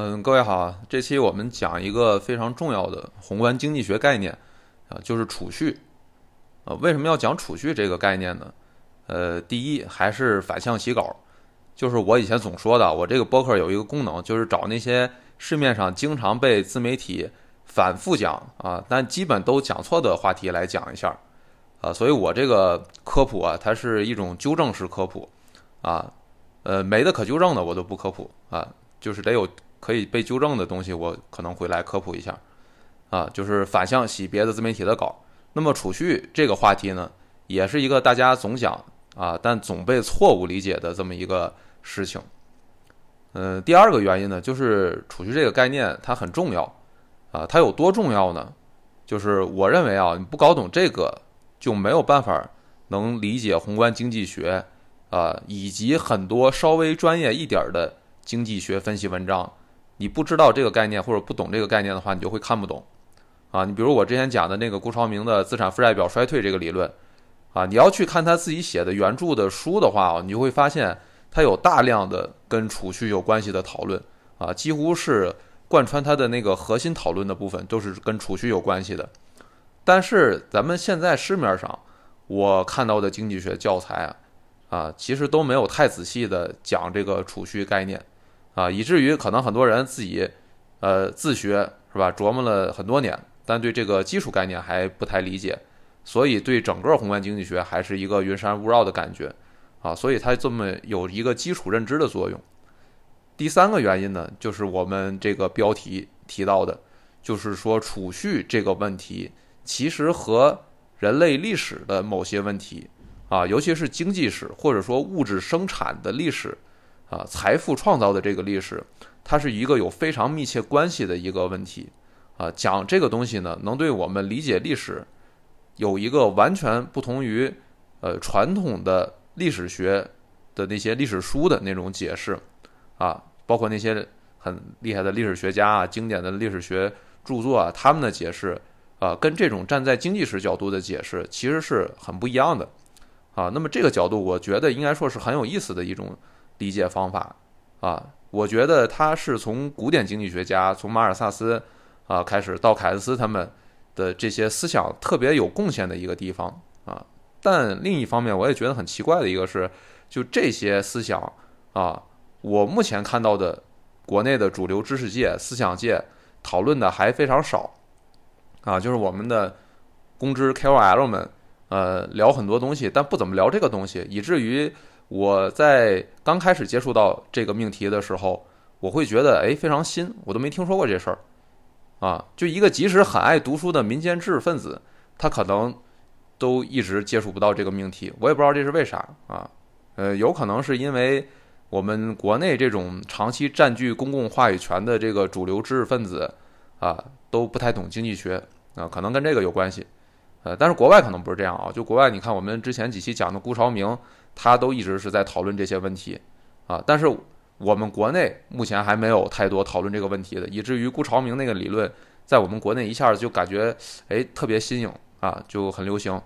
嗯，各位好，这期我们讲一个非常重要的宏观经济学概念啊，就是储蓄。呃，为什么要讲储蓄这个概念呢？呃，第一还是反向洗稿，就是我以前总说的，我这个博客有一个功能，就是找那些市面上经常被自媒体反复讲啊，但基本都讲错的话题来讲一下啊，所以我这个科普啊，它是一种纠正式科普啊，呃，没的可纠正的我都不科普啊，就是得有可以被纠正的东西，我可能会来科普一下啊，就是反向洗别的自媒体的稿。那么储蓄这个话题呢，也是一个大家总讲啊，但总被错误理解的这么一个事情。嗯，第二个原因呢，就是储蓄这个概念它很重要啊，它有多重要呢？就是我认为啊，你不搞懂这个，就没有办法能理解宏观经济学啊，以及很多稍微专业一点的经济学分析文章。你不知道这个概念或者不懂这个概念的话，你就会看不懂。啊，你比如我之前讲的那个顾超明的资产负债表衰退这个理论，啊，你要去看他自己写的原著的书的话，你就会发现他有大量的跟储蓄有关系的讨论，啊，几乎是贯穿他的那个核心讨论的部分都是跟储蓄有关系的。但是咱们现在市面上我看到的经济学教材啊，啊，其实都没有太仔细的讲这个储蓄概念，啊，以至于可能很多人自己呃自学是吧，琢磨了很多年。但对这个基础概念还不太理解，所以对整个宏观经济学还是一个云山雾绕的感觉，啊，所以它这么有一个基础认知的作用。第三个原因呢，就是我们这个标题提到的，就是说储蓄这个问题其实和人类历史的某些问题，啊，尤其是经济史或者说物质生产的历史，啊，财富创造的这个历史，它是一个有非常密切关系的一个问题。啊，讲这个东西呢，能对我们理解历史有一个完全不同于呃传统的历史学的那些历史书的那种解释啊，包括那些很厉害的历史学家啊、经典的历史学著作啊，他们的解释啊，跟这种站在经济史角度的解释其实是很不一样的啊。那么这个角度，我觉得应该说是很有意思的一种理解方法啊。我觉得他是从古典经济学家，从马尔萨斯。啊，开始到凯恩斯他们的这些思想特别有贡献的一个地方啊，但另一方面，我也觉得很奇怪的一个是，就这些思想啊，我目前看到的国内的主流知识界、思想界讨论的还非常少啊，就是我们的公知 KOL 们，呃，聊很多东西，但不怎么聊这个东西，以至于我在刚开始接触到这个命题的时候，我会觉得哎，非常新，我都没听说过这事儿。啊，就一个即使很爱读书的民间知识分子，他可能都一直接触不到这个命题。我也不知道这是为啥啊。呃，有可能是因为我们国内这种长期占据公共话语权的这个主流知识分子啊，都不太懂经济学啊，可能跟这个有关系。呃，但是国外可能不是这样啊。就国外，你看我们之前几期讲的顾朝明，他都一直是在讨论这些问题啊，但是。我们国内目前还没有太多讨论这个问题的，以至于顾朝明那个理论在我们国内一下子就感觉哎特别新颖啊，就很流行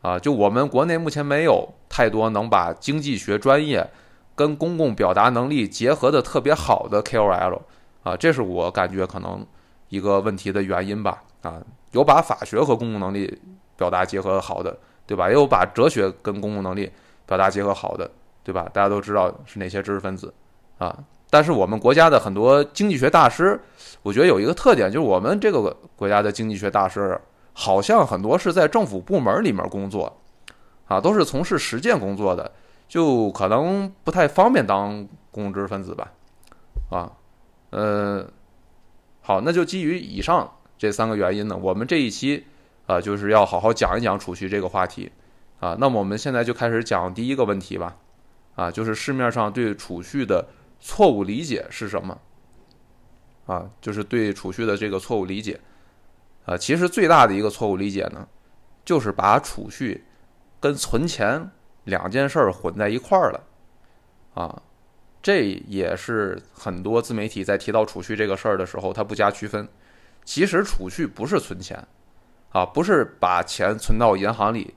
啊。就我们国内目前没有太多能把经济学专业跟公共表达能力结合的特别好的 KOL 啊，这是我感觉可能一个问题的原因吧啊。有把法学和公共能力表达结合好的，对吧？也有把哲学跟公共能力表达结合好的。对吧？大家都知道是哪些知识分子啊？但是我们国家的很多经济学大师，我觉得有一个特点，就是我们这个国家的经济学大师好像很多是在政府部门里面工作，啊，都是从事实践工作的，就可能不太方便当公知分子吧？啊，呃，好，那就基于以上这三个原因呢，我们这一期啊，就是要好好讲一讲储蓄这个话题啊。那么我们现在就开始讲第一个问题吧。啊，就是市面上对储蓄的错误理解是什么？啊，就是对储蓄的这个错误理解。啊，其实最大的一个错误理解呢，就是把储蓄跟存钱两件事混在一块儿了。啊，这也是很多自媒体在提到储蓄这个事儿的时候，他不加区分。其实储蓄不是存钱，啊，不是把钱存到银行里，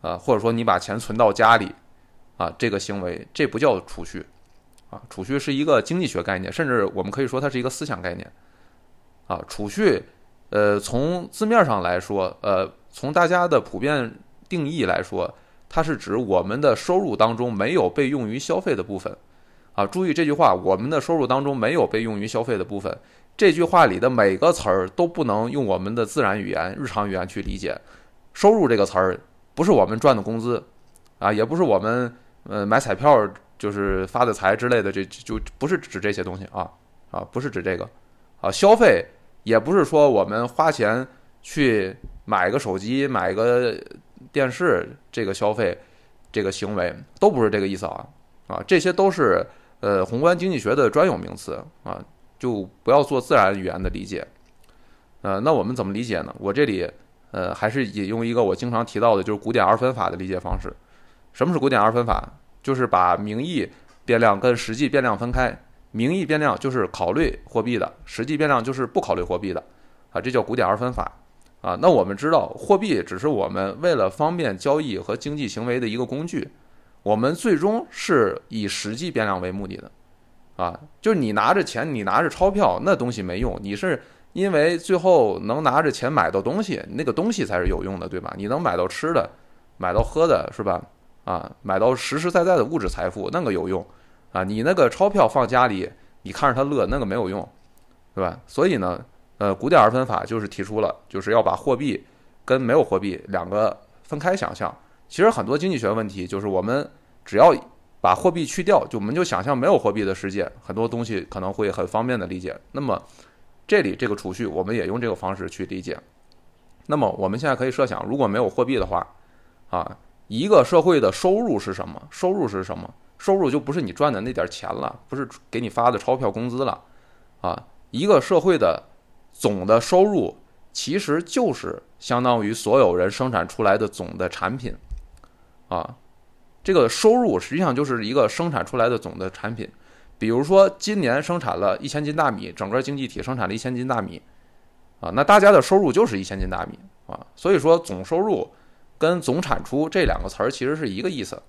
啊，或者说你把钱存到家里。啊，这个行为这不叫储蓄，啊，储蓄是一个经济学概念，甚至我们可以说它是一个思想概念啊。储蓄，呃，从字面上来说，呃，从大家的普遍定义来说，它是指我们的收入当中没有被用于消费的部分啊。注意这句话，我们的收入当中没有被用于消费的部分。这句话里的每个词儿都不能用我们的自然语言、日常语言去理解。收入这个词儿不是我们赚的工资啊，也不是我们呃买彩票就是发的财之类的，这就不是指这些东西啊啊，不是指这个啊。消费也不是说我们花钱去买个手机、买个电视，这个消费这个行为都不是这个意思啊啊，这些都是呃宏观经济学的专有名词啊。就不要做自然语言的理解，呃，那我们怎么理解呢？我这里呃还是引用一个我经常提到的，就是古典二分法的理解方式。什么是古典二分法？就是把名义变量跟实际变量分开，名义变量就是考虑货币的，实际变量就是不考虑货币的，啊，这叫古典二分法。啊，那我们知道，货币只是我们为了方便交易和经济行为的一个工具，我们最终是以实际变量为目的的。啊，就是你拿着钱，你拿着钞票，那东西没用。你是因为最后能拿着钱买到东西，那个东西才是有用的，对吧？你能买到吃的，买到喝的，是吧？啊，买到实实在在的物质财富，那个有用。啊，你那个钞票放家里，你看着它乐，那个没有用，对吧？所以呢，呃，古典二分法就是提出了，就是要把货币跟没有货币两个分开想象。其实很多经济学问题，就是我们只要。把货币去掉，就我们就想象没有货币的世界，很多东西可能会很方便的理解。那么，这里这个储蓄，我们也用这个方式去理解。那么，我们现在可以设想，如果没有货币的话，啊，一个社会的收入是什么？收入是什么？收入就不是你赚的那点钱了，不是给你发的钞票工资了，啊，一个社会的总的收入其实就是相当于所有人生产出来的总的产品，啊。这个收入实际上就是一个生产出来的总的产品，比如说今年生产了一千斤大米，整个经济体生产了一千斤大米，啊，那大家的收入就是一千斤大米啊，所以说总收入跟总产出这两个词儿其实是一个意思，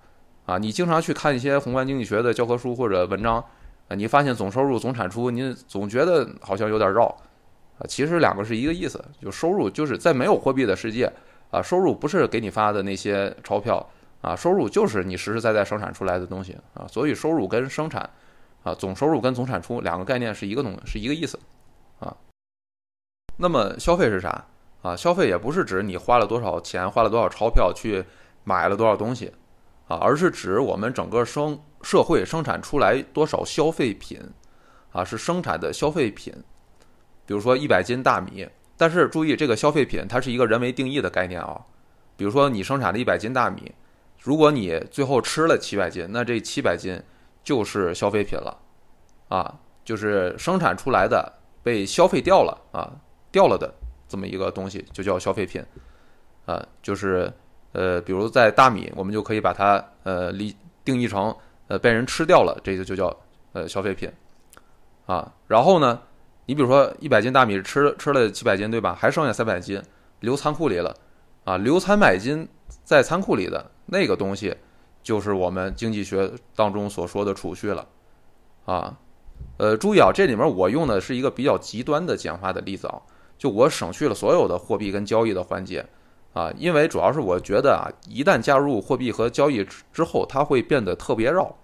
啊，你经常去看一些宏观经济学的教科书或者文章，啊，你发现总收入、总产出，你总觉得好像有点绕，啊，其实两个是一个意思，就收入就是在没有货币的世界，啊，收入不是给你发的那些钞票。啊，收入就是你实实在在生产出来的东西啊，所以收入跟生产，啊，总收入跟总产出两个概念是一个东，是一个意思，啊。那么消费是啥？啊，消费也不是指你花了多少钱，花了多少钞票去买了多少东西，啊，而是指我们整个生社会生产出来多少消费品，啊，是生产的消费品，比如说一百斤大米，但是注意这个消费品它是一个人为定义的概念啊，比如说你生产了一百斤大米。如果你最后吃了七百斤，那这七百斤就是消费品了，啊，就是生产出来的被消费掉了啊，掉了的这么一个东西就叫消费品，啊，就是呃，比如在大米，我们就可以把它呃理定义成呃被人吃掉了，这个就叫呃消费品，啊，然后呢，你比如说一百斤大米吃吃了七百斤对吧？还剩下三百斤留仓库里了，啊，留三百斤在仓库里的。那个东西，就是我们经济学当中所说的储蓄了，啊，呃，注意啊，这里面我用的是一个比较极端的简化的例子啊，就我省去了所有的货币跟交易的环节，啊，因为主要是我觉得啊，一旦加入货币和交易之后，它会变得特别绕，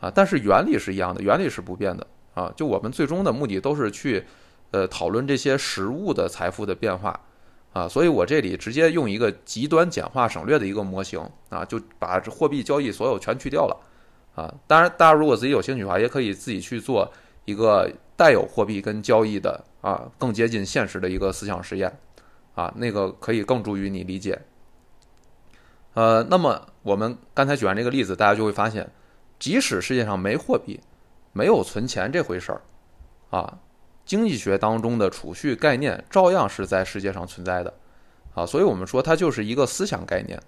啊，但是原理是一样的，原理是不变的，啊，就我们最终的目的都是去，呃，讨论这些实物的财富的变化。啊，所以我这里直接用一个极端简化省略的一个模型啊，就把这货币交易所有全去掉了啊。当然，大家如果自己有兴趣的话，也可以自己去做一个带有货币跟交易的啊，更接近现实的一个思想实验啊，那个可以更助于你理解。呃，那么我们刚才举完这个例子，大家就会发现，即使世界上没货币，没有存钱这回事儿啊。经济学当中的储蓄概念照样是在世界上存在的，啊，所以我们说它就是一个思想概念，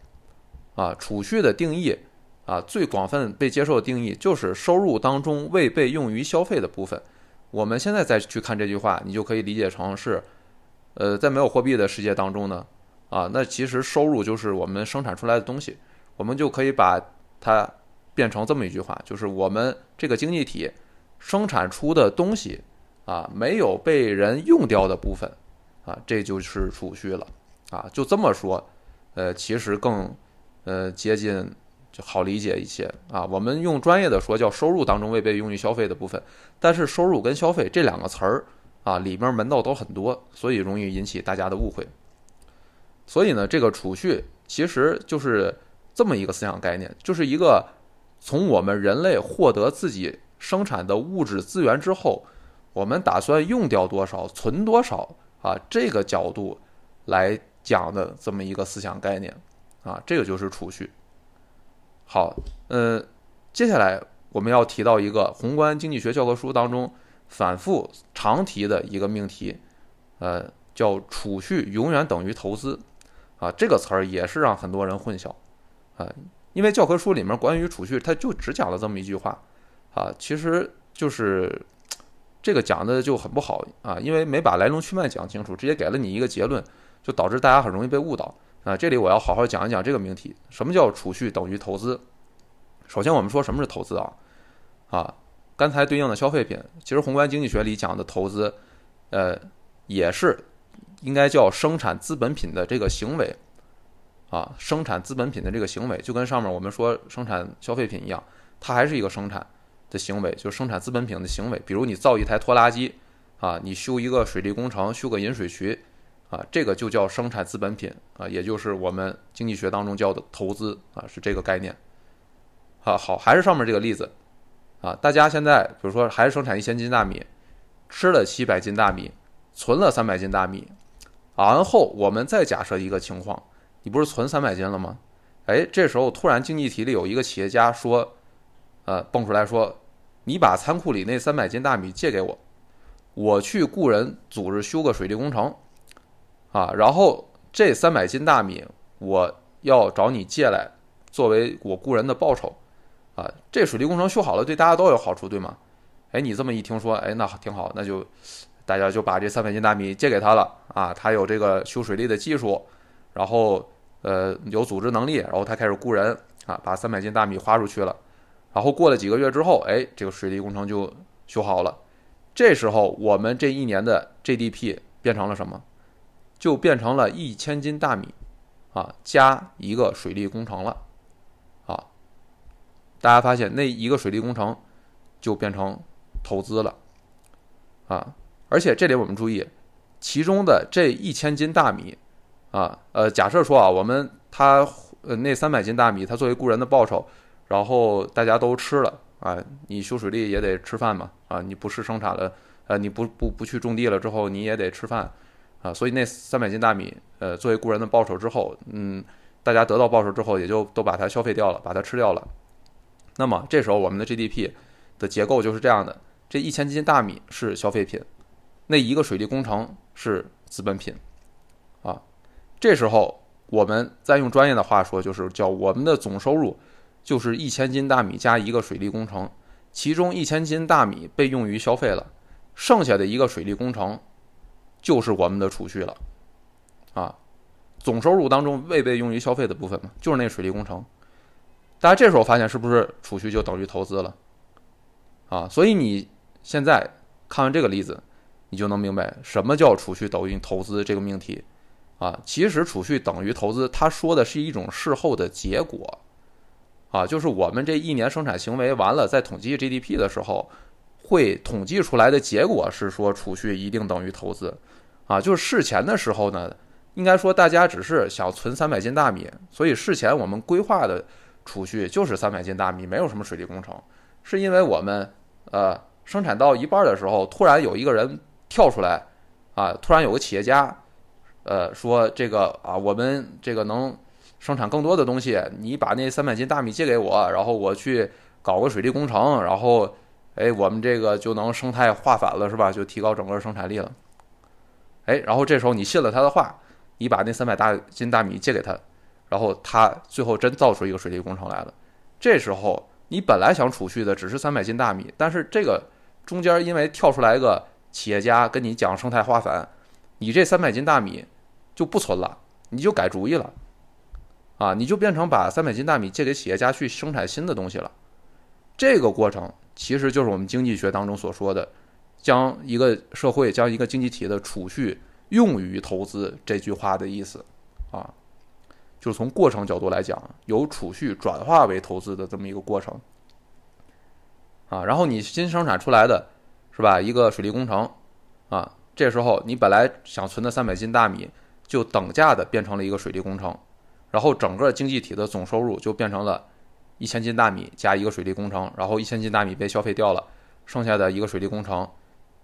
啊，储蓄的定义，啊，最广泛被接受的定义就是收入当中未被用于消费的部分。我们现在再去看这句话，你就可以理解成是，呃，在没有货币的世界当中呢，啊，那其实收入就是我们生产出来的东西，我们就可以把它变成这么一句话，就是我们这个经济体生产出的东西啊，没有被人用掉的部分啊，这就是储蓄了啊。就这么说，呃，其实更呃接近就好理解一些啊。我们用专业的说叫收入当中未被用于消费的部分，但是收入跟消费这两个词儿啊，里面门道都很多，所以容易引起大家的误会。所以呢，这个储蓄其实就是这么一个思想概念，就是一个从我们人类获得自己生产的物质资源之后，我们打算用掉多少、存多少啊，这个角度来讲的这么一个思想概念啊，这个就是储蓄。好，呃，接下来我们要提到一个宏观经济学教科书当中反复常提的一个命题，呃，叫储蓄永远等于投资。啊，这个词儿也是让很多人混淆，啊，因为教科书里面关于储蓄，它就只讲了这么一句话，啊，其实就是这个讲的就很不好啊，因为没把来龙去脉讲清楚，直接给了你一个结论，就导致大家很容易被误导啊。这里我要好好讲一讲这个命题，什么叫储蓄等于投资？首先我们说什么是投资啊？啊，刚才对应的消费品，其实宏观经济学里讲的投资，呃，也是。应该叫生产资本品的这个行为，啊，生产资本品的这个行为，就跟上面我们说生产消费品一样，它还是一个生产的行为，就是生产资本品的行为。比如你造一台拖拉机，啊，你修一个水利工程，修个引水渠，啊，这个就叫生产资本品，啊，也就是我们经济学当中叫的投资，啊，是这个概念。啊，好，还是上面这个例子，啊，大家现在比如说还是生产一千斤大米，吃了七百斤大米，存了三百斤大米。然后我们再假设一个情况，你不是存三百斤了吗？哎，这时候突然经济体里有一个企业家说，呃，蹦出来说，你把仓库里那三百斤大米借给我，我去雇人组织修个水利工程，啊，然后这三百斤大米我要找你借来，作为我雇人的报酬，啊，这水利工程修好了对大家都有好处，对吗？哎，你这么一听说，哎，那挺好，那就。大家就把这三百斤大米借给他了啊，他有这个修水利的技术，然后呃有组织能力，然后他开始雇人啊，把三百斤大米花出去了，然后过了几个月之后，哎，这个水利工程就修好了。这时候我们这一年的 GDP 变成了什么？就变成了一千斤大米啊加一个水利工程了啊。大家发现那一个水利工程就变成投资了啊。而且这里我们注意，其中的这一千斤大米，啊，呃，假设说啊，我们他呃那三百斤大米，他作为雇人的报酬，然后大家都吃了啊，你修水利也得吃饭嘛，啊，你不是生产了，呃，你不不不去种地了之后，你也得吃饭，啊，所以那三百斤大米，呃，作为雇人的报酬之后，嗯，大家得到报酬之后，也就都把它消费掉了，把它吃掉了。那么这时候我们的 GDP 的结构就是这样的，这一千斤大米是消费品。那一个水利工程是资本品，啊，这时候我们再用专业的话说，就是叫我们的总收入就是一千斤大米加一个水利工程，其中一千斤大米被用于消费了，剩下的一个水利工程就是我们的储蓄了，啊，总收入当中未被用于消费的部分嘛，就是那水利工程，大家这时候发现是不是储蓄就等于投资了，啊，所以你现在看完这个例子。你就能明白什么叫储蓄等于投资这个命题，啊，其实储蓄等于投资，他说的是一种事后的结果，啊，就是我们这一年生产行为完了，在统计 GDP 的时候，会统计出来的结果是说储蓄一定等于投资，啊，就是事前的时候呢，应该说大家只是想存三百斤大米，所以事前我们规划的储蓄就是三百斤大米，没有什么水利工程，是因为我们呃生产到一半的时候，突然有一个人。跳出来，啊！突然有个企业家，呃，说这个啊，我们这个能生产更多的东西，你把那三百斤大米借给我，然后我去搞个水利工程，然后，哎，我们这个就能生态化反了，是吧？就提高整个生产力了。哎，然后这时候你信了他的话，你把那三百大斤大米借给他，然后他最后真造出一个水利工程来了。这时候你本来想储蓄的只是三百斤大米，但是这个中间因为跳出来一个。企业家跟你讲生态化反，你这三百斤大米就不存了，你就改主意了，啊，你就变成把三百斤大米借给企业家去生产新的东西了，这个过程其实就是我们经济学当中所说的，将一个社会、将一个经济体的储蓄用于投资这句话的意思。啊，就是从过程角度来讲，由储蓄转化为投资的这么一个过程。啊。然后你新生产出来的是吧，一个水利工程啊，这时候你本来想存的三百斤大米，就等价的变成了一个水利工程，然后整个经济体的总收入就变成了。一千斤大米加一个水利工程，然后一千斤大米被消费掉了，剩下的一个水利工程，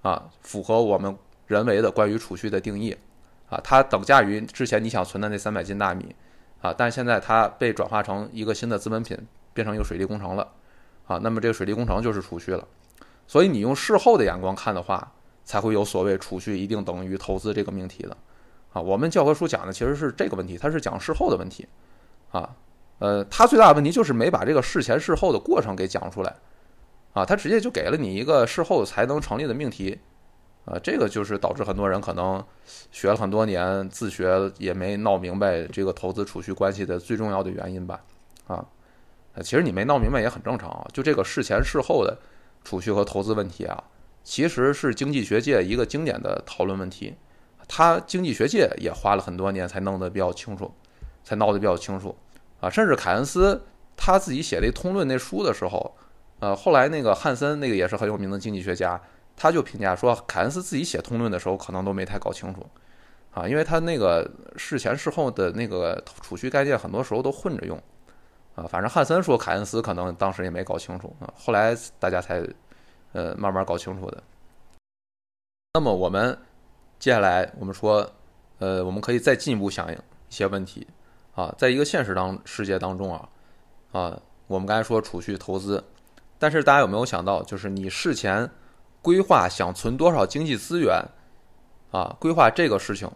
啊，符合我们人为的关于储蓄的定义，啊，它等价于之前你想存的那三百斤大米，啊，但现在它被转化成一个新的资本品，变成一个水利工程了，啊，那么这个水利工程就是储蓄了，所以你用事后的眼光看的话，才会有所谓储蓄一定等于投资这个命题的，啊，我们教科书讲的其实是这个问题，它是讲事后的问题，啊。呃，它最大的问题就是没把这个事前事后的过程给讲出来，啊，它直接就给了你一个事后才能成立的命题，啊，这个就是导致很多人可能学了很多年自学也没闹明白这个投资储蓄关系的最重要的原因吧，啊，其实你没闹明白也很正常啊，就这个事前事后的储蓄和投资问题啊，其实是经济学界一个经典的讨论问题，他经济学界也花了很多年才弄得比较清楚，才闹得比较清楚。啊，甚至凯恩斯他自己写那《通论》那书的时候，呃，后来那个汉森那个也是很有名的经济学家，他就评价说，凯恩斯自己写《通论》的时候可能都没太搞清楚，啊，因为他那个事前事后的那个储蓄概念很多时候都混着用，啊，反正汉森说凯恩斯可能当时也没搞清楚啊，后来大家才呃慢慢搞清楚的。那么我们接下来我们说，呃，我们可以再进一步想一些问题。啊，在一个现实当世界当中啊，啊，我们刚才说储蓄投资，但是大家有没有想到，就是你事前规划想存多少经济资源啊，规划这个事情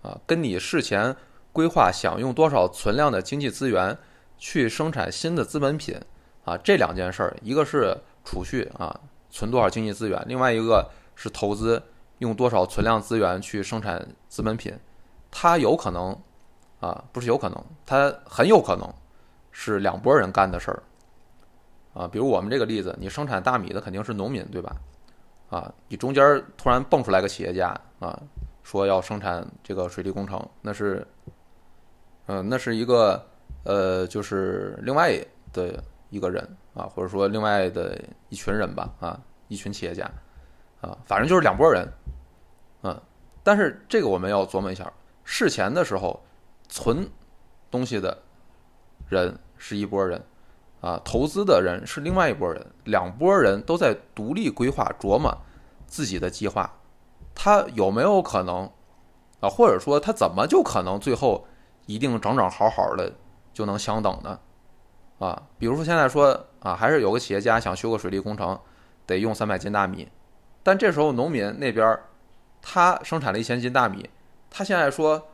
啊，跟你事前规划想用多少存量的经济资源去生产新的资本品啊，这两件事儿，一个是储蓄啊，存多少经济资源，另外一个是投资，用多少存量资源去生产资本品，它有可能。啊，不是有可能，它很有可能是两拨人干的事儿，啊，比如我们这个例子，你生产大米的肯定是农民，对吧？啊，你中间突然蹦出来个企业家啊，说要生产这个水利工程，那是，嗯，那是一个呃，就是另外的一个人啊，或者说另外的一群人吧，啊，一群企业家，啊，反正就是两拨人，嗯，但是这个我们要琢磨一下，事前的时候。存东西的人是一拨人，啊，投资的人是另外一拨人，两拨人都在独立规划琢磨自己的计划，他有没有可能啊？或者说他怎么就可能最后一定整整好好的就能相等呢？啊，比如说现在说啊，还是有个企业家想修个水利工程，得用三百斤大米，但这时候农民那边他生产了一千斤大米，他现在说。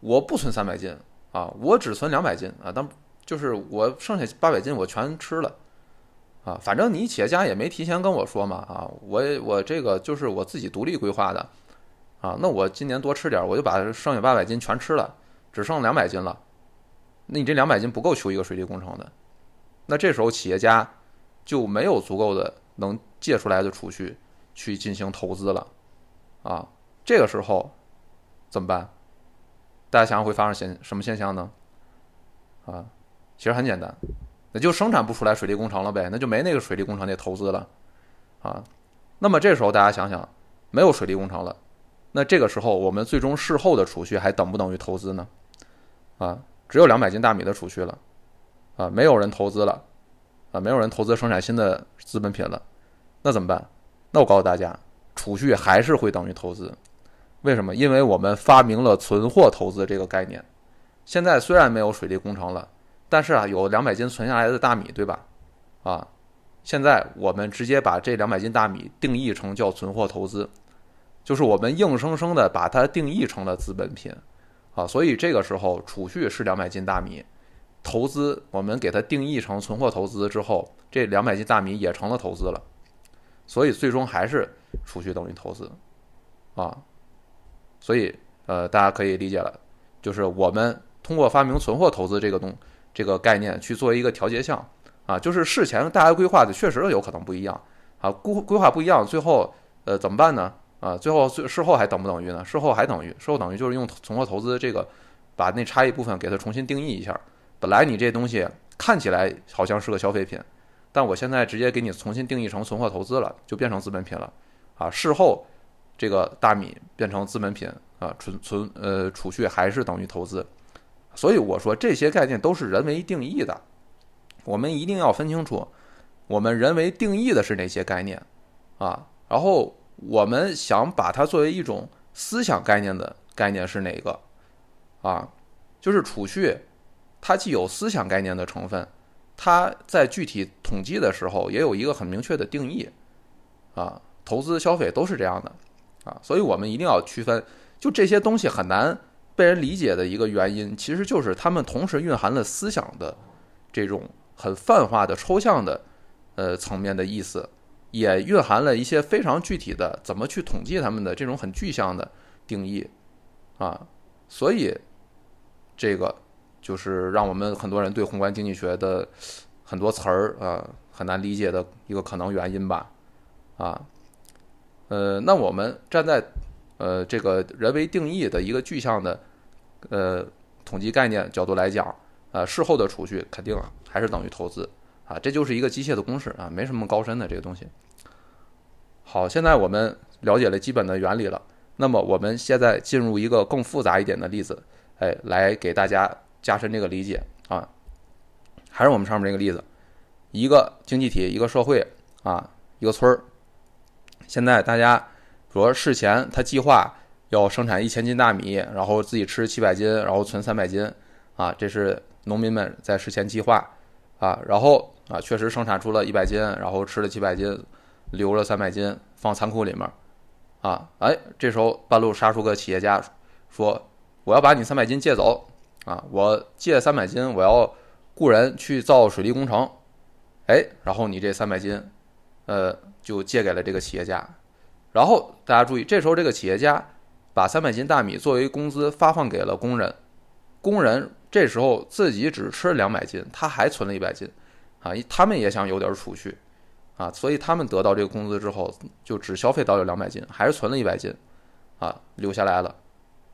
我不存三百斤啊，我只存两百斤啊，但就是我剩下八百斤我全吃了啊，反正你企业家也没提前跟我说嘛啊，我我这个就是我自己独立规划的啊，那我今年多吃点，我就把剩下八百斤全吃了，只剩两百斤了，那你这两百斤不够修一个水利工程的，那这时候企业家就没有足够的能借出来的储蓄去进行投资了啊，这个时候怎么办？大家想想会发生现什么现象呢？啊，其实很简单，那就生产不出来水利工程了呗，那就没那个水利工程得投资了，啊，那么这时候大家想想，没有水利工程了，那这个时候我们最终事后的储蓄还等不等于投资呢？啊，只有两百斤大米的储蓄了，啊，没有人投资了，啊，没有人投资生产新的资本品了，那怎么办？那我告诉大家，储蓄还是会等于投资。为什么？因为我们发明了存货投资这个概念。现在虽然没有水利工程了，但是啊，有两百斤存下来的大米，对吧？啊，现在我们直接把这两百斤大米定义成叫存货投资，就是我们硬生生的把它定义成了资本品啊。所以这个时候储蓄是两百斤大米，投资我们给它定义成存货投资之后，这两百斤大米也成了投资了。所以最终还是储蓄等于投资啊。所以，呃，大家可以理解了，就是我们通过发明存货投资这个东这个概念去做一个调节项，啊，就是事前大家规划的确实有可能不一样啊，规规划不一样，最后呃怎么办呢？啊，最后最事后还等不等于呢？事后还等于，事后等于就是用存货投资这个把那差异部分给它重新定义一下。本来你这东西看起来好像是个消费品，但我现在直接给你重新定义成存货投资了，就变成资本品了啊。事后这个大米变成资本品啊，存存呃储蓄还是等于投资，所以我说这些概念都是人为定义的，我们一定要分清楚，我们人为定义的是哪些概念啊，然后。我们想把它作为一种思想概念的概念是哪个？啊，就是储蓄，它既有思想概念的成分，它在具体统计的时候也有一个很明确的定义。啊，投资、消费都是这样的，啊，所以我们一定要区分。就这些东西很难被人理解的一个原因，其实就是它们同时蕴含了思想的这种很泛化的、抽象的呃层面的意思。也蕴含了一些非常具体的怎么去统计他们的这种很具象的定义，啊，所以这个就是让我们很多人对宏观经济学的很多词儿啊很难理解的一个可能原因吧，啊，呃，那我们站在呃这个人为定义的一个具象的呃统计概念角度来讲，啊，事后的储蓄肯定还是等于投资。啊，这就是一个机械的公式啊，没什么高深的这个东西。好，现在我们了解了基本的原理了，那么我们现在进入一个更复杂一点的例子，哎，来给大家加深这个理解啊。还是我们上面这个例子，一个经济体，一个社会啊，一个村儿。现在大家说事前他计划要生产一千斤大米，然后自己吃七百斤，然后存三百斤啊，这是农民们在事前计划啊，然后。啊，确实生产出了一百斤，然后吃了七百斤，留了三百斤放仓库里面。啊，哎，这时候半路杀出个企业家，说我要把你三百斤借走。啊，我借三百斤，我要雇人去造水利工程。哎，然后你这三百斤，呃，就借给了这个企业家。然后大家注意，这时候这个企业家把三百斤大米作为工资发放给了工人，工人这时候自己只吃两百斤，他还存了一百斤。啊，他们也想有点储蓄，啊，所以他们得到这个工资之后，就只消费到了两百斤，还是存了一百斤，啊，留下来了。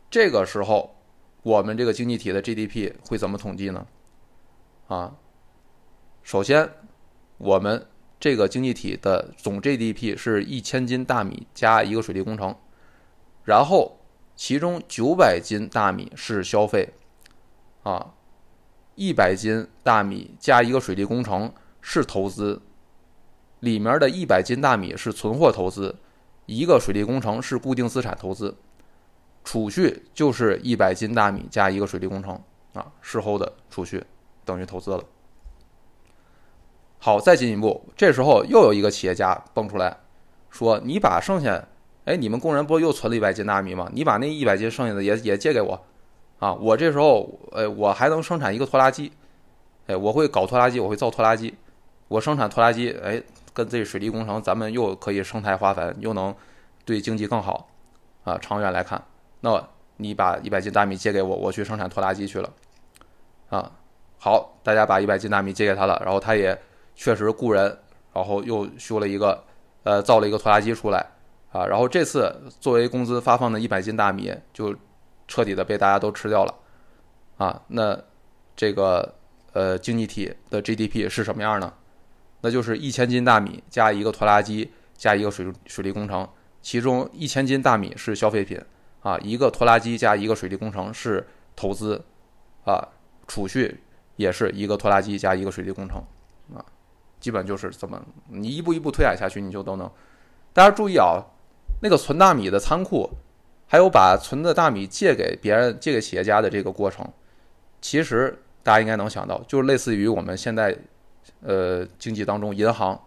这个时候，我们这个经济体的 GDP 会怎么统计呢？啊，首先，我们这个经济体的总 GDP 是一千斤大米加一个水利工程，然后其中九百斤大米是消费，啊。一百斤大米加一个水利工程是投资，里面的一百斤大米是存货投资，一个水利工程是固定资产投资，储蓄就是一百斤大米加一个水利工程啊，事后的储蓄等于投资了。好，再进一步，这时候又有一个企业家蹦出来，说：“你把剩下，哎，你们工人不又存了一百斤大米吗？你把那一百斤剩下的也也借给我。”啊，我这时候，哎，我还能生产一个拖拉机，哎，我会搞拖拉机，我会造拖拉机，我生产拖拉机，哎，跟这水利工程，咱们又可以生态化粉，又能对经济更好，啊，长远来看，那你把一百斤大米借给我，我去生产拖拉机去了，啊，好，大家把一百斤大米借给他了，然后他也确实雇人，然后又修了一个，呃，造了一个拖拉机出来，啊，然后这次作为工资发放的一百斤大米就。彻底的被大家都吃掉了，啊，那这个呃经济体的 GDP 是什么样呢？那就是一千斤大米加一个拖拉机加一个水水利工程，其中一千斤大米是消费品，啊，一个拖拉机加一个水利工程是投资，啊，储蓄也是一个拖拉机加一个水利工程，啊，基本就是这么，你一步一步推演下去，你就都能。大家注意啊，那个存大米的仓库。还有把存的大米借给别人、借给企业家的这个过程，其实大家应该能想到，就是类似于我们现在，呃，经济当中银行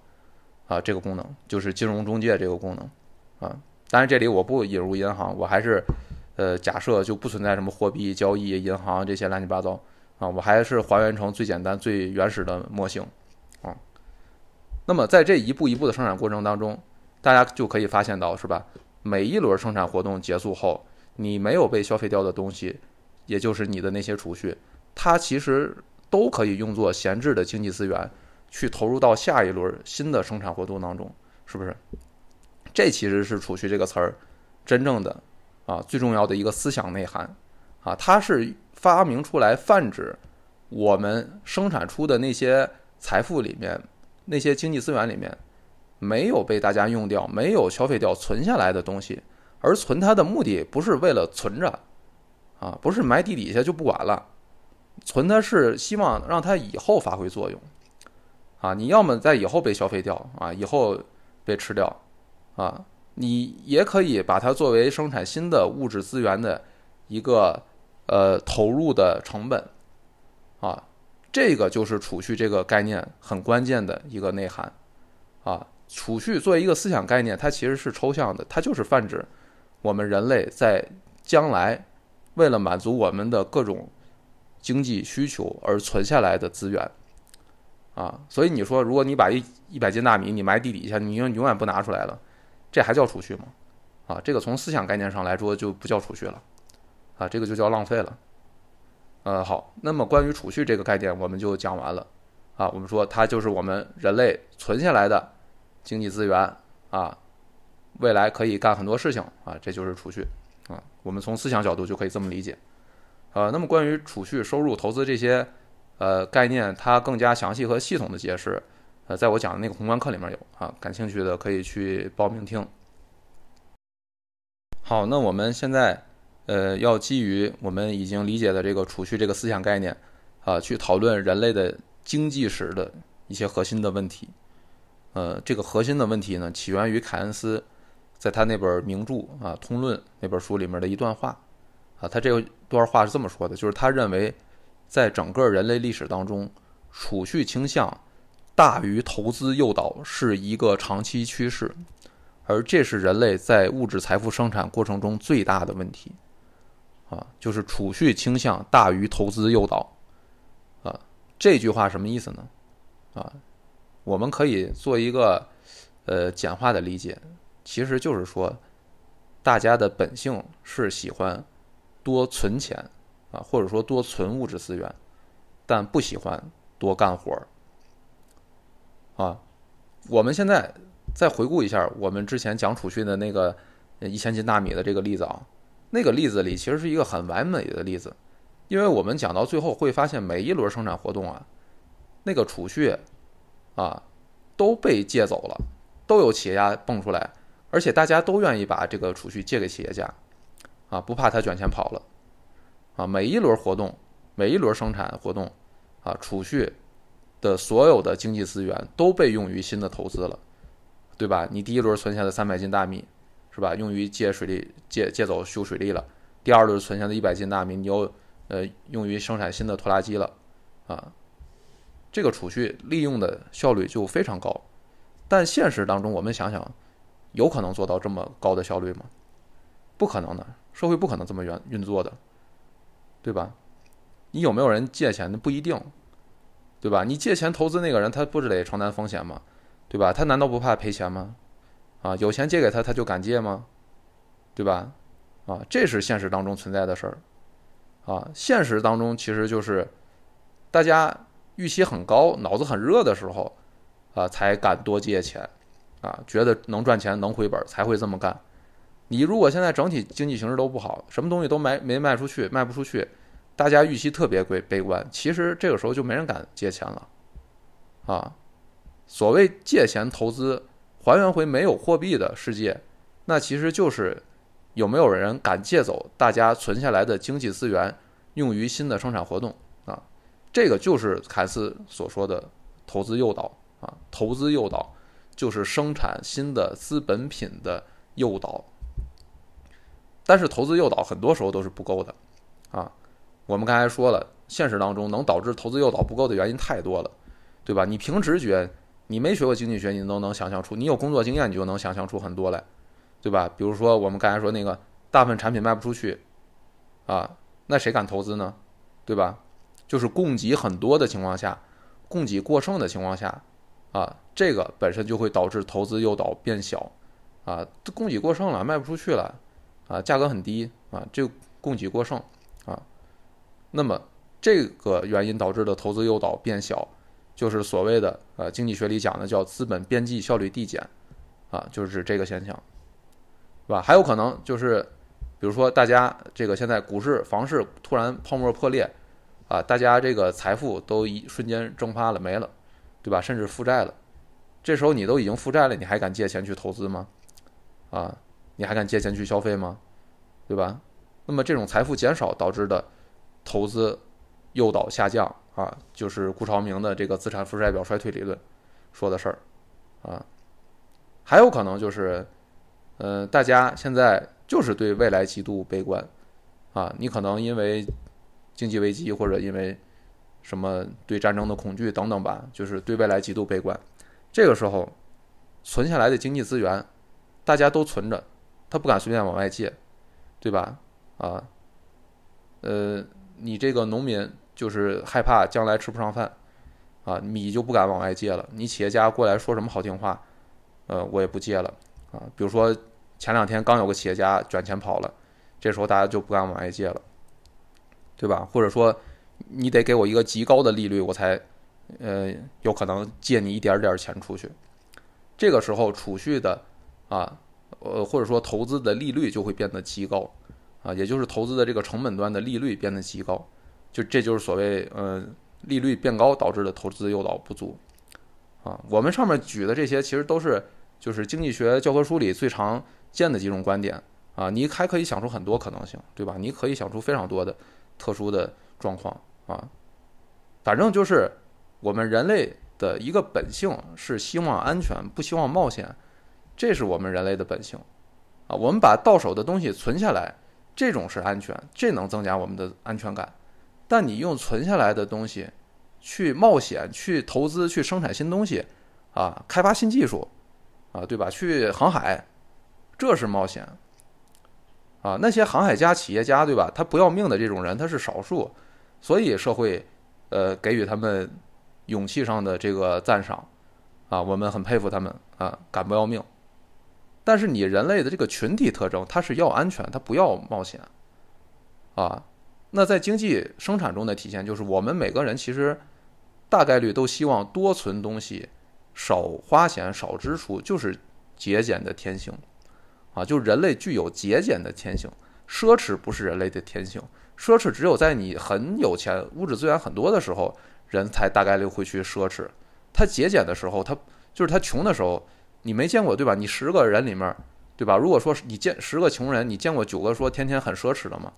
啊这个功能，就是金融中介这个功能啊。当然这里我不引入银行，我还是呃假设就不存在什么货币交易、银行这些乱七八糟啊，我还是还原成最简单、最原始的模型啊。那么在这一步一步的生产过程当中，大家就可以发现到，是吧？每一轮生产活动结束后，你没有被消费掉的东西，也就是你的那些储蓄，它其实都可以用作闲置的经济资源，去投入到下一轮新的生产活动当中，是不是？这其实是储蓄这个词儿真正的啊最重要的一个思想内涵啊，它是发明出来泛指我们生产出的那些财富里面那些经济资源里面没有被大家用掉、没有消费掉、存下来的东西，而存它的目的不是为了存着啊，不是埋地底下就不管了，存它是希望让它以后发挥作用啊，你要么在以后被消费掉啊，以后被吃掉。啊，你也可以把它作为生产新的物质资源的一个呃投入的成本，啊，这个就是储蓄这个概念很关键的一个内涵，啊，储蓄作为一个思想概念，它其实是抽象的，它就是泛指我们人类在将来为了满足我们的各种经济需求而存下来的资源，啊，所以你说，如果你把一一百斤大米你埋地底下，你永永远不拿出来了。这还叫储蓄吗？啊，这个从思想概念上来说就不叫储蓄了，啊，这个就叫浪费了。呃，好，那么关于储蓄这个概念我们就讲完了，啊，我们说它就是我们人类存下来的经济资源啊，未来可以干很多事情啊，这就是储蓄啊。我们从思想角度就可以这么理解。呃，那么关于储蓄、收入、投资这些呃概念，它更加详细和系统的解释。呃，在我讲的那个宏观课里面有啊，感兴趣的可以去报名听。好，那我们现在呃要基于我们已经理解的这个储蓄这个思想概念啊，去讨论人类的经济史的一些核心的问题。呃，这个核心的问题呢，起源于凯恩斯在他那本名著啊《通论》那本书里面的一段话啊，他这段话是这么说的，就是他认为在整个人类历史当中，储蓄倾向。大于投资诱导是一个长期趋势，而这是人类在物质财富生产过程中最大的问题，啊，就是储蓄倾向大于投资诱导，啊，这句话什么意思呢？啊，我们可以做一个呃简化的理解，其实就是说，大家的本性是喜欢多存钱啊，或者说多存物质资源，但不喜欢多干活儿。啊，我们现在再回顾一下我们之前讲储蓄的那个一千斤大米的这个例子啊，那个例子里其实是一个很完美的例子，因为我们讲到最后会发现每一轮生产活动啊，那个储蓄啊都被借走了，都有企业家蹦出来，而且大家都愿意把这个储蓄借给企业家，啊，不怕他卷钱跑了，啊，每一轮活动，每一轮生产活动，啊，储蓄。的所有的经济资源都被用于新的投资了，对吧？你第一轮存下的三百斤大米，是吧？用于借水利借借走修水利了。第二轮存下的一百斤大米，你又呃用于生产新的拖拉机了，啊，这个储蓄利用的效率就非常高。但现实当中，我们想想，有可能做到这么高的效率吗？不可能的，社会不可能这么运运作的，对吧？你有没有人借钱？那不一定。对吧？你借钱投资那个人，他不是得承担风险吗？对吧？他难道不怕赔钱吗？啊，有钱借给他，他就敢借吗？对吧？啊，这是现实当中存在的事儿。啊，现实当中其实就是大家预期很高、脑子很热的时候，啊，才敢多借钱，啊，觉得能赚钱、能回本才会这么干。你如果现在整体经济形势都不好，什么东西都卖没卖出去，卖不出去。大家预期特别悲悲观，其实这个时候就没人敢借钱了，啊，所谓借钱投资还原回没有货币的世界，那其实就是有没有人敢借走大家存下来的经济资源，用于新的生产活动。啊，这个就是凯斯所说的投资诱导。啊，投资诱导就是生产新的资本品的诱导，但是投资诱导很多时候都是不够的，啊。我们刚才说了，现实当中能导致投资诱导不够的原因太多了，对吧？你凭直觉，你没学过经济学，你都能想象出；你有工作经验，你就能想象出很多来，对吧？比如说我们刚才说那个大部分产品卖不出去，啊，那谁敢投资呢？对吧？就是供给很多的情况下，供给过剩的情况下，啊，这个本身就会导致投资诱导变小，啊，供给过剩了，卖不出去了，啊，价格很低，啊，这供给过剩。那么，这个原因导致的投资诱导变小，就是所谓的呃经济学里讲的叫资本边际效率递减，啊，就是指这个现象，是吧？还有可能就是，比如说大家这个现在股市、房市突然泡沫破裂，啊，大家这个财富都一瞬间蒸发了，没了，对吧？甚至负债了，这时候你都已经负债了，你还敢借钱去投资吗？啊，你还敢借钱去消费吗？对吧？那么这种财富减少导致的投资诱导下降啊，就是顾朝明的这个资产负债表衰退理论说的事儿啊。还有可能就是，呃，大家现在就是对未来极度悲观啊，你可能因为经济危机或者因为什么对战争的恐惧等等吧，就是对未来极度悲观。这个时候存下来的经济资源，大家都存着，他不敢随便往外借，对吧？啊，呃，你这个农民就是害怕将来吃不上饭，啊，米就不敢往外借了。你企业家过来说什么好听话，呃，我也不借了啊。比如说前两天刚有个企业家卷钱跑了，这时候大家就不敢往外借了，对吧？或者说你得给我一个极高的利率，我才呃有可能借你一点点钱出去。这个时候储蓄的啊，呃或者说投资的利率就会变得极高啊，也就是投资的这个成本端的利率变得极高，就这就是所谓呃利率变高导致的投资诱导不足啊。我们上面举的这些其实都是就是经济学教科书里最常见的几种观点啊，你还可以想出很多可能性，对吧？你可以想出非常多的特殊的状况啊，反正就是我们人类的一个本性是希望安全，不希望冒险，这是我们人类的本性啊。我们把到手的东西存下来，这种是安全，这能增加我们的安全感。但你用存下来的东西去冒险、去投资、去生产新东西啊，开发新技术啊，对吧？去航海，这是冒险啊。那些航海家、企业家，对吧？他不要命的这种人，他是少数，所以社会呃给予他们勇气上的这个赞赏啊，我们很佩服他们啊，敢不要命。但是你人类的这个群体特征，它是要安全，它不要冒险啊。那在经济生产中的体现，就是我们每个人其实大概率都希望多存东西，少花钱，少支出，就是节俭的天性啊。就人类具有节俭的天性，奢侈不是人类的天性，奢侈只有在你很有钱、物质资源很多的时候，人才大概率会去奢侈。他节俭的时候，他就是他穷的时候，你没见过对吧？你十个人里面，对吧？如果说你见十个穷人，你见过九个说天天很奢侈的吗？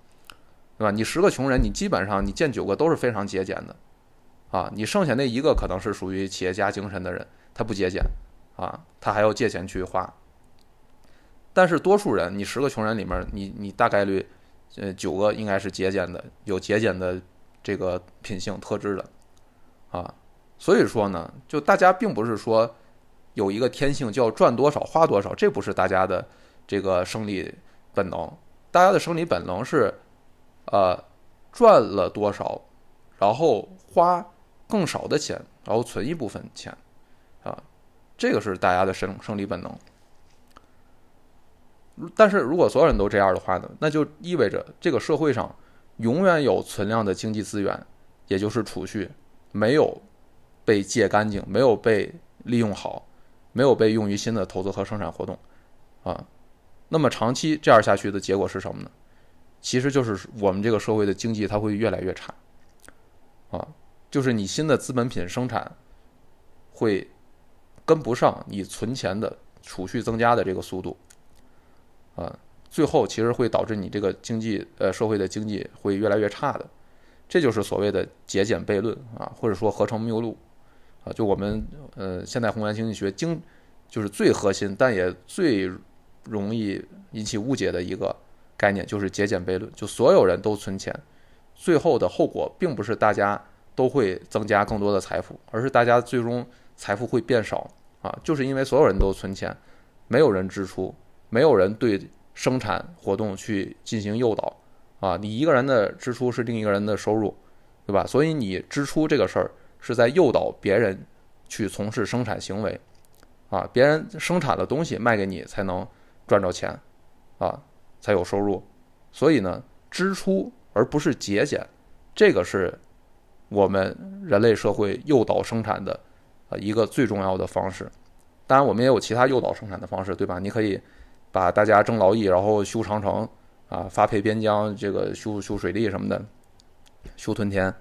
对吧？你十个穷人，你基本上你见九个都是非常节俭的，啊，你剩下那一个可能是属于企业家精神的人，他不节俭，啊，他还要借钱去花。但是多数人，你十个穷人里面，你你大概率，呃，九个应该是节俭的，有节俭的这个品性特质的，啊，所以说呢，就大家并不是说有一个天性叫赚多少花多少，这不是大家的这个生理本能，大家的生理本能是。呃，赚了多少，然后花更少的钱，然后存一部分钱，啊，这个是大家的生生理本能。但是如果所有人都这样的话呢，那就意味着这个社会上永远有存量的经济资源，也就是储蓄，没有被借干净，没有被利用好，没有被用于新的投资和生产活动，啊，那么长期这样下去的结果是什么呢？其实就是我们这个社会的经济它会越来越差，啊，就是你新的资本品生产会跟不上你存钱的储蓄增加的这个速度，啊，最后其实会导致你这个经济呃社会的经济会越来越差的，这就是所谓的节俭悖论啊，或者说合成谬录。啊，就我们呃现代宏观经济学经就是最核心但也最容易引起误解的一个。概念就是节俭悖论，就所有人都存钱，最后的后果并不是大家都会增加更多的财富，而是大家最终财富会变少啊！就是因为所有人都存钱，没有人支出，没有人对生产活动去进行诱导啊！你一个人的支出是另一个人的收入，对吧？所以你支出这个事儿是在诱导别人去从事生产行为啊！别人生产的东西卖给你才能赚着钱啊！才有收入，所以呢，支出而不是节俭，这个是我们人类社会诱导生产的啊一个最重要的方式。当然，我们也有其他诱导生产的方式，对吧？你可以把大家征劳役，然后修长城啊，发配边疆，这个修修水利什么的，修屯田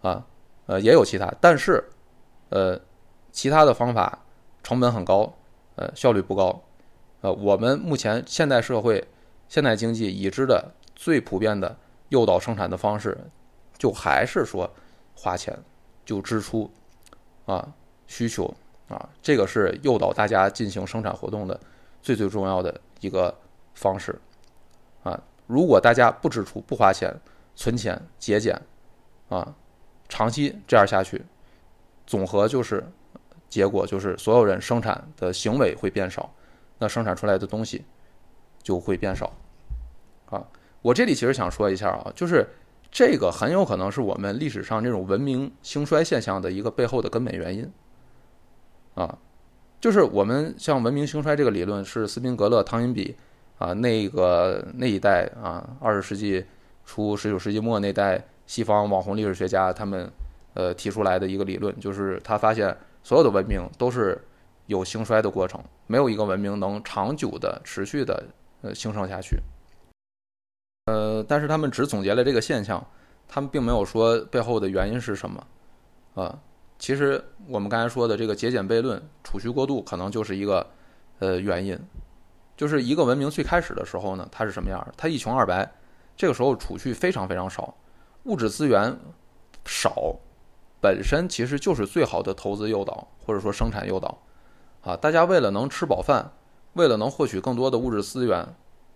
啊，呃，也有其他，但是呃，其他的方法成本很高，呃，效率不高。呃，我们目前现代社会、现代经济已知的最普遍的诱导生产的方式，就还是说花钱就支出啊，需求。啊，这个是诱导大家进行生产活动的最最重要的一个方式啊！如果大家不支出、不花钱、存钱、节俭啊，长期这样下去，总和就是结果就是所有人生产的行为会变少，那生产出来的东西就会变少啊！我这里其实想说一下啊，就是这个很有可能是我们历史上这种文明兴衰现象的一个背后的根本原因。啊，就是我们像文明兴衰这个理论是斯宾格勒、汤因比啊那个那一代啊，二十世纪初、十九世纪末那代西方网红历史学家他们呃提出来的一个理论，就是他发现所有的文明都是有兴衰的过程，没有一个文明能长久的、持续的呃兴盛下去。呃，但是他们只总结了这个现象，他们并没有说背后的原因是什么啊。其实我们刚才说的这个节俭悖论、储蓄过度，可能就是一个呃原因。就是一个文明最开始的时候呢，它是什么样？它一穷二白，这个时候储蓄非常非常少，物质资源少，本身其实就是最好的投资诱导或者说生产诱导啊。大家为了能吃饱饭，为了能获取更多的物质资源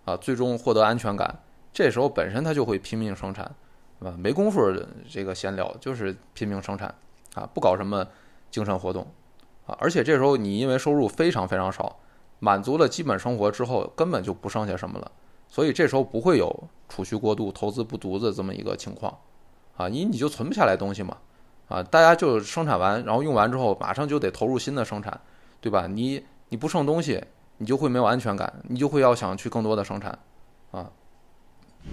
啊，最终获得安全感，这时候本身它就会拼命生产，是吧？没工夫这个闲聊，就是拼命生产。啊，不搞什么精神活动，啊，而且这时候你因为收入非常非常少，满足了基本生活之后，根本就不剩下什么了，所以这时候不会有储蓄过度、投资不足的这么一个情况，啊，你你就存不下来东西嘛，啊，大家就生产完，然后用完之后，马上就得投入新的生产，对吧？你你不剩东西，你就会没有安全感，你就会要想去更多的生产，啊，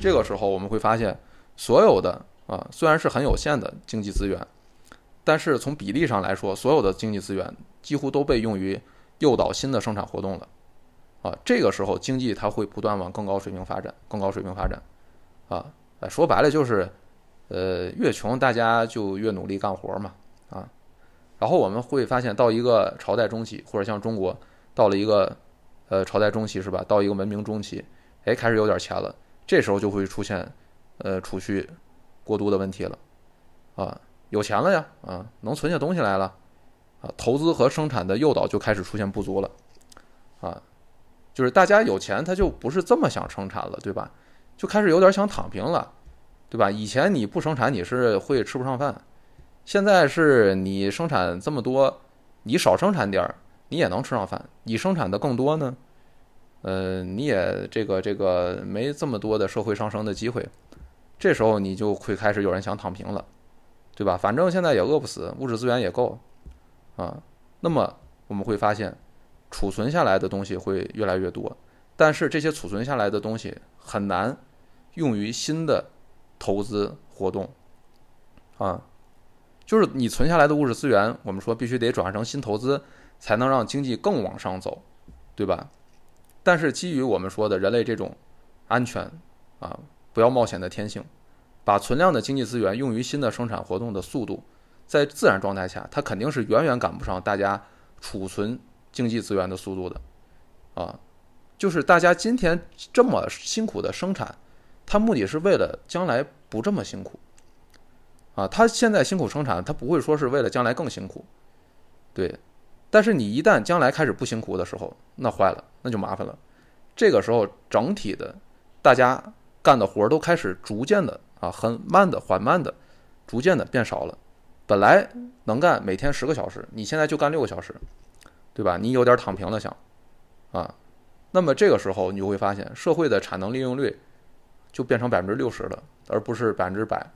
这个时候我们会发现，所有的啊，虽然是很有限的经济资源。但是从比例上来说，所有的经济资源几乎都被用于诱导新的生产活动了，啊，这个时候经济它会不断往更高水平发展，更高水平发展，啊，说白了就是，呃，越穷大家就越努力干活嘛，啊，然后我们会发现到一个朝代中期，或者像中国到了一个呃朝代中期是吧？到一个文明中期，哎，开始有点钱了，这时候就会出现呃储蓄过度的问题了，啊。有钱了呀，啊，能存下东西来了，啊，投资和生产的诱导就开始出现不足了，啊，就是大家有钱，他就不是这么想生产了，对吧？就开始有点想躺平了，对吧？以前你不生产你是会吃不上饭，现在是你生产这么多，你少生产点儿，你也能吃上饭。你生产的更多呢，呃，你也这个这个没这么多的社会上升的机会，这时候你就会开始有人想躺平了。对吧？反正现在也饿不死，物质资源也够，啊，那么我们会发现，储存下来的东西会越来越多，但是这些储存下来的东西很难用于新的投资活动，啊，就是你存下来的物质资源，我们说必须得转换成新投资，才能让经济更往上走，对吧？但是基于我们说的人类这种安全啊，不要冒险的天性。把存量的经济资源用于新的生产活动的速度，在自然状态下，它肯定是远远赶不上大家储存经济资源的速度的，啊，就是大家今天这么辛苦的生产，它目的是为了将来不这么辛苦，啊，他现在辛苦生产，他不会说是为了将来更辛苦，对，但是你一旦将来开始不辛苦的时候，那坏了，那就麻烦了，这个时候整体的大家干的活都开始逐渐的。啊，很慢的、缓慢的、逐渐的变少了。本来能干每天十个小时，你现在就干六个小时，对吧？你有点躺平了，想啊。那么这个时候，你就会发现社会的产能利用率就变成百分之六十了，而不是百分之百。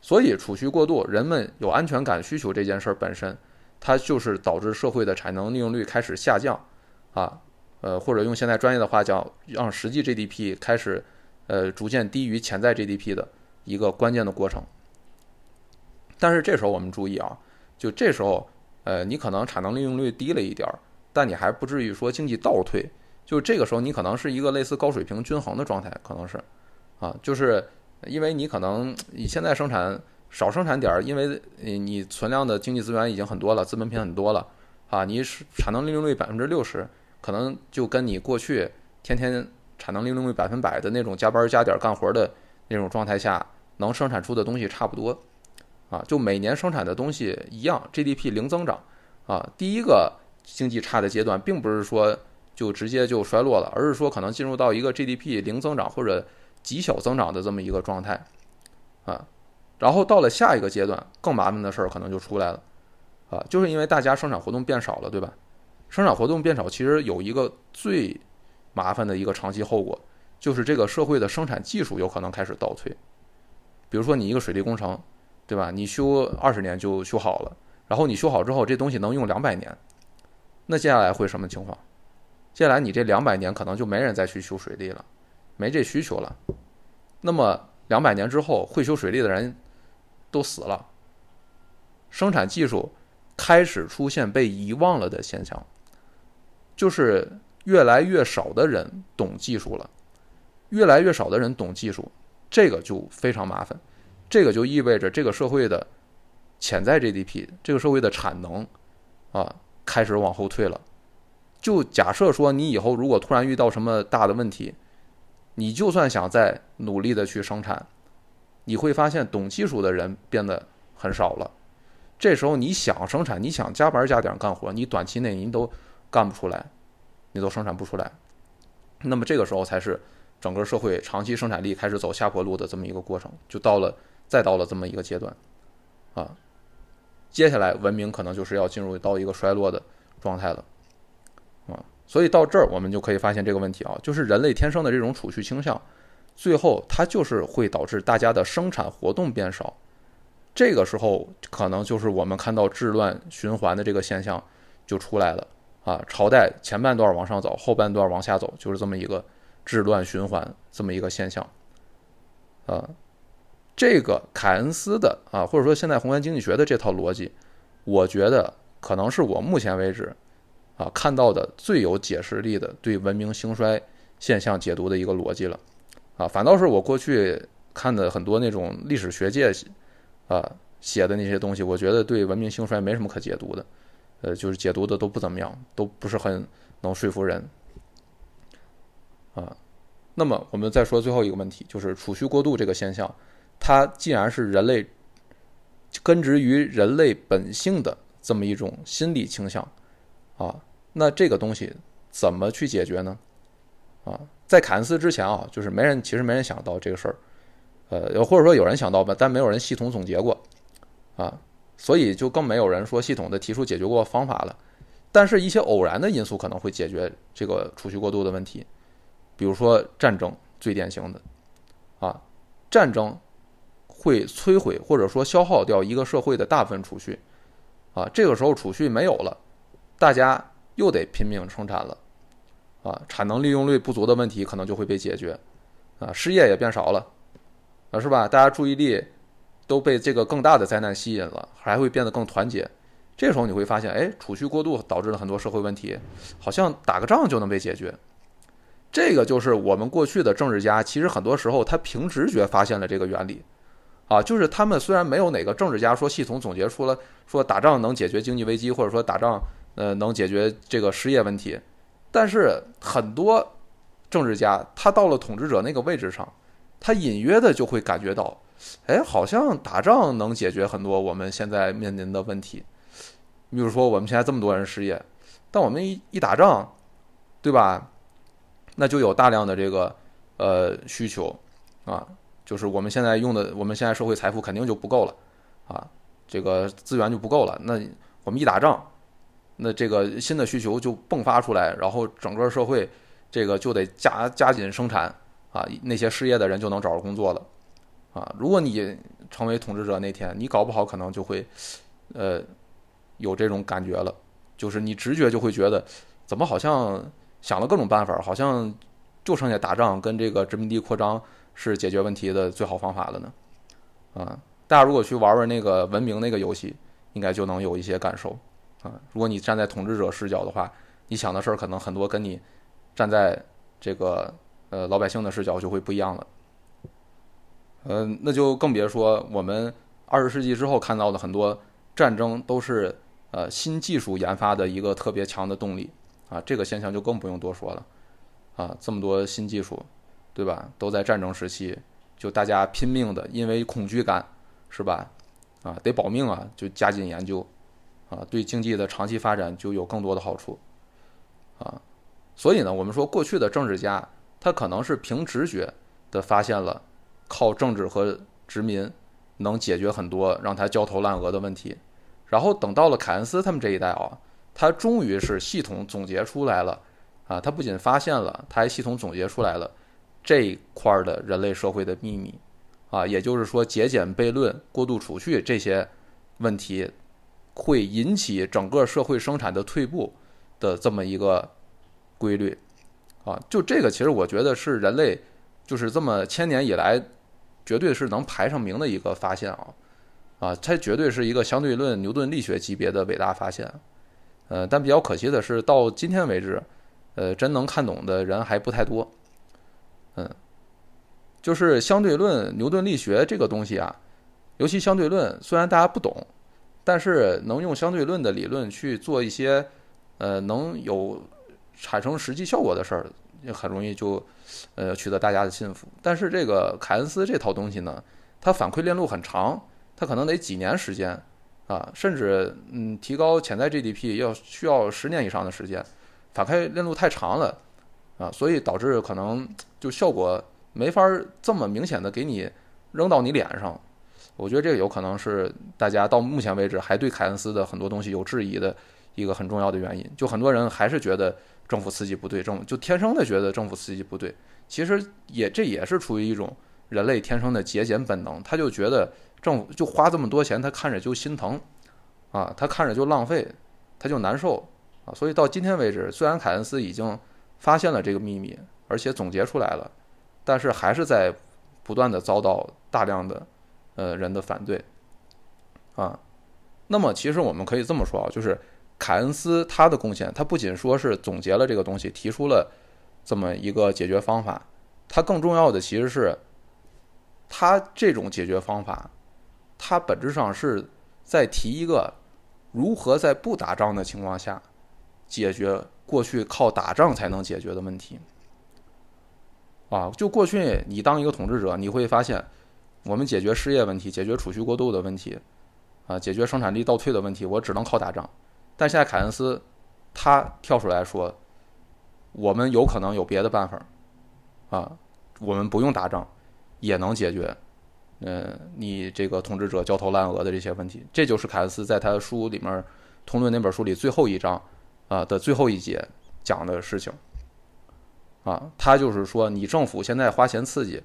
所以储蓄过度，人们有安全感需求这件事本身，它就是导致社会的产能利用率开始下降啊。呃，或者用现在专业的话讲，让实际 GDP 开始。呃，逐渐低于潜在 GDP 的一个关键的过程，但是这时候我们注意啊，就这时候，呃，你可能产能利用率低了一点儿，但你还不至于说经济倒退。就这个时候，你可能是一个类似高水平均衡的状态，可能是，啊，就是因为你可能你现在生产少生产点儿，因为你存量的经济资源已经很多了，资本品很多了，啊，你是产能利用率百分之六十，可能就跟你过去天天产能利用率百分百的那种加班加点干活的那种状态下，能生产出的东西差不多，啊，就每年生产的东西一样，GDP 零增长，啊，第一个经济差的阶段，并不是说。就直接就衰落了，而是说可能进入到一个 GDP 零增长或者极小增长的这么一个状态，啊，然后到了下一个阶段，更麻烦的事儿可能就出来了，啊，就是因为大家生产活动变少了，对吧？生产活动变少，其实有一个最麻烦的一个长期后果，就是这个社会的生产技术有可能开始倒退。比如说你一个水利工程，对吧？你修二十年就修好了，然后你修好之后，这东西能用两百年，那接下来会什么情况？接下来你这两百年可能就没人再去修水利了，没这需求了。那么两百年之后，会修水利的人都死了，生产技术开始出现被遗忘了的现象，就是越来越少的人懂技术了，越来越少的人懂技术，这个就非常麻烦，这个就意味着这个社会的潜在 GDP，这个社会的产能啊开始往后退了。就假设说，你以后如果突然遇到什么大的问题，你就算想再努力的去生产，你会发现懂技术的人变得很少了。这时候你想生产，你想加班加点干活，你短期内你都干不出来，你都生产不出来。那么这个时候才是整个社会长期生产力开始走下坡路的这么一个过程，就到了再到了这么一个阶段，啊，接下来文明可能就是要进入到一个衰落的状态了。啊，所以到这儿我们就可以发现这个问题啊，就是人类天生的这种储蓄倾向，最后它就是会导致大家的生产活动变少，这个时候可能就是我们看到治乱循环的这个现象就出来了啊，朝代前半段往上走，后半段往下走，就是这么一个治乱循环这么一个现象，啊，这个凯恩斯的啊，或者说现在宏观经济学的这套逻辑，我觉得可能是我目前为止。啊，看到的最有解释力的对文明兴衰现象解读的一个逻辑了，啊，反倒是我过去看的很多那种历史学界啊写的那些东西，我觉得对文明兴衰没什么可解读的，呃，就是解读的都不怎么样，都不是很能说服人，啊，那么我们再说最后一个问题，就是储蓄过度这个现象，它既然是人类根植于人类本性的这么一种心理倾向。啊，那这个东西怎么去解决呢？啊，在凯恩斯之前啊，就是没人，其实没人想到这个事儿，呃，或者说有人想到吧，但没有人系统总结过，啊，所以就更没有人说系统的提出解决过方法了。但是，一些偶然的因素可能会解决这个储蓄过度的问题，比如说战争，最典型的，啊，战争会摧毁或者说消耗掉一个社会的大部分储蓄，啊，这个时候储蓄没有了。大家又得拼命生产了，啊，产能利用率不足的问题可能就会被解决，啊，失业也变少了，啊，是吧？大家注意力都被这个更大的灾难吸引了，还会变得更团结。这时候你会发现，哎，储蓄过度导致了很多社会问题，好像打个仗就能被解决。这个就是我们过去的政治家，其实很多时候他凭直觉发现了这个原理，啊，就是他们虽然没有哪个政治家说系统总结出了说打仗能解决经济危机，或者说打仗。呃，能解决这个失业问题，但是很多政治家他到了统治者那个位置上，他隐约的就会感觉到，哎，好像打仗能解决很多我们现在面临的问题。你比如说我们现在这么多人失业，但我们一一打仗，对吧？那就有大量的这个呃需求啊，就是我们现在用的，我们现在社会财富肯定就不够了啊，这个资源就不够了。那我们一打仗。那这个新的需求就迸发出来，然后整个社会这个就得加加紧生产啊，那些失业的人就能找着工作了啊。如果你成为统治者那天，你搞不好可能就会呃有这种感觉了，就是你直觉就会觉得，怎么好像想了各种办法，好像就剩下打仗跟这个殖民地扩张是解决问题的最好方法了呢？啊，大家如果去玩玩那个文明那个游戏，应该就能有一些感受啊。如果你站在统治者视角的话，你想的事儿可能很多跟你站在这个呃老百姓的视角就会不一样了。嗯，那就更别说我们二十世纪之后看到的很多战争都是呃新技术研发的一个特别强的动力啊，这个现象就更不用多说了啊，这么多新技术，对吧？都在战争时期，就大家拼命的，因为恐惧感，是吧？啊，得保命啊，就加紧研究啊，对经济的长期发展就有更多的好处啊。所以呢，我们说过去的政治家，他可能是凭直觉的发现了。靠政治和殖民能解决很多让他焦头烂额的问题，然后等到了凯恩斯他们这一代啊，他终于是系统总结出来了啊，他不仅发现了，他还系统总结出来了这一块的人类社会的秘密啊，也就是说节俭悖论、过度储蓄这些问题会引起整个社会生产的退步的这么一个规律啊，就这个其实我觉得是人类就是这么千年以来。绝对是能排上名的一个发现啊，啊，它绝对是一个相对论牛顿力学级别的伟大发现，呃，但比较可惜的是，到今天为止，呃，真能看懂的人还不太多，嗯，就是相对论牛顿力学这个东西啊，尤其相对论，虽然大家不懂，但是能用相对论的理论去做一些，呃，能有产生实际效果的事儿。也很容易就，呃，取得大家的信服。但是这个凯恩斯这套东西呢，它反馈链路很长，它可能得几年时间啊，甚至嗯，提高潜在 GDP 要需要十年以上的时间，反馈链路太长了啊，所以导致可能就效果没法这么明显的给你扔到你脸上。我觉得这个有可能是大家到目前为止还对凯恩斯的很多东西有质疑的一个很重要的原因。就很多人还是觉得。政府刺激不对，政就天生的觉得政府刺激不对。其实也这也是出于一种人类天生的节俭本能，他就觉得政府就花这么多钱，他看着就心疼啊，他看着就浪费，他就难受啊。所以到今天为止，虽然凯恩斯已经发现了这个秘密，而且总结出来了，但是还是在不断的遭到大量的呃人的反对啊。那么其实我们可以这么说啊，就是。凯恩斯他的贡献，他不仅说是总结了这个东西，提出了这么一个解决方法，他更重要的其实是，他这种解决方法，他本质上是在提一个如何在不打仗的情况下解决过去靠打仗才能解决的问题。啊，就过去你当一个统治者，你会发现，我们解决失业问题、解决储蓄过度的问题，啊，解决生产力倒退的问题，我只能靠打仗。但现在凯恩斯，他跳出来说，我们有可能有别的办法，啊，我们不用打仗，也能解决，嗯，你这个统治者焦头烂额的这些问题。这就是凯恩斯在他的书里面《通论》那本书里最后一章啊的最后一节讲的事情，啊，他就是说，你政府现在花钱刺激，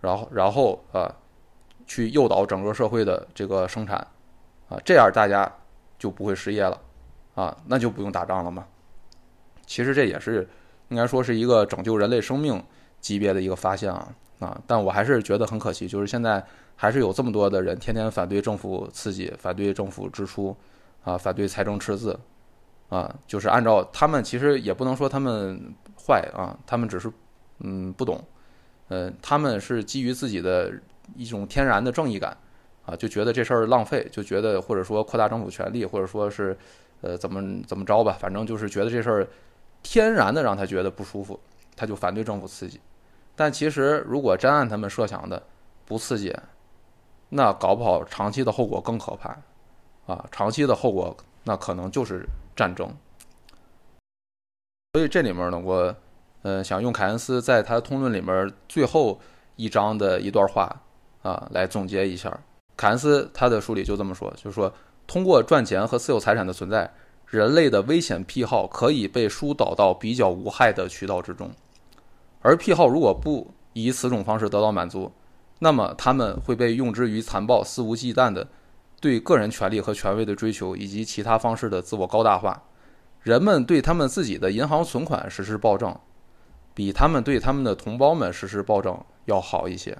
然后然后啊，去诱导整个社会的这个生产，啊，这样大家就不会失业了。啊，那就不用打仗了嘛。其实这也是应该说是一个拯救人类生命级别的一个发现啊啊！但我还是觉得很可惜，就是现在还是有这么多的人天天反对政府刺激，反对政府支出啊，反对财政赤字啊，就是按照他们其实也不能说他们坏啊，他们只是嗯不懂，嗯，他们是基于自己的一种天然的正义感啊，就觉得这事儿浪费，就觉得或者说扩大政府权力，或者说是。呃，怎么怎么着吧，反正就是觉得这事儿天然的让他觉得不舒服，他就反对政府刺激。但其实如果真按他们设想的不刺激，那搞不好长期的后果更可怕啊！长期的后果那可能就是战争。所以这里面呢，我呃想用凯恩斯在他的通论里面最后一章的一段话啊来总结一下。凯恩斯他的书里就这么说，就是说。通过赚钱和私有财产的存在，人类的危险癖好可以被疏导到比较无害的渠道之中。而癖好如果不以此种方式得到满足，那么他们会被用之于残暴、肆无忌惮的对个人权利和权威的追求，以及其他方式的自我高大化。人们对他们自己的银行存款实施暴政，比他们对他们的同胞们实施暴政要好一些。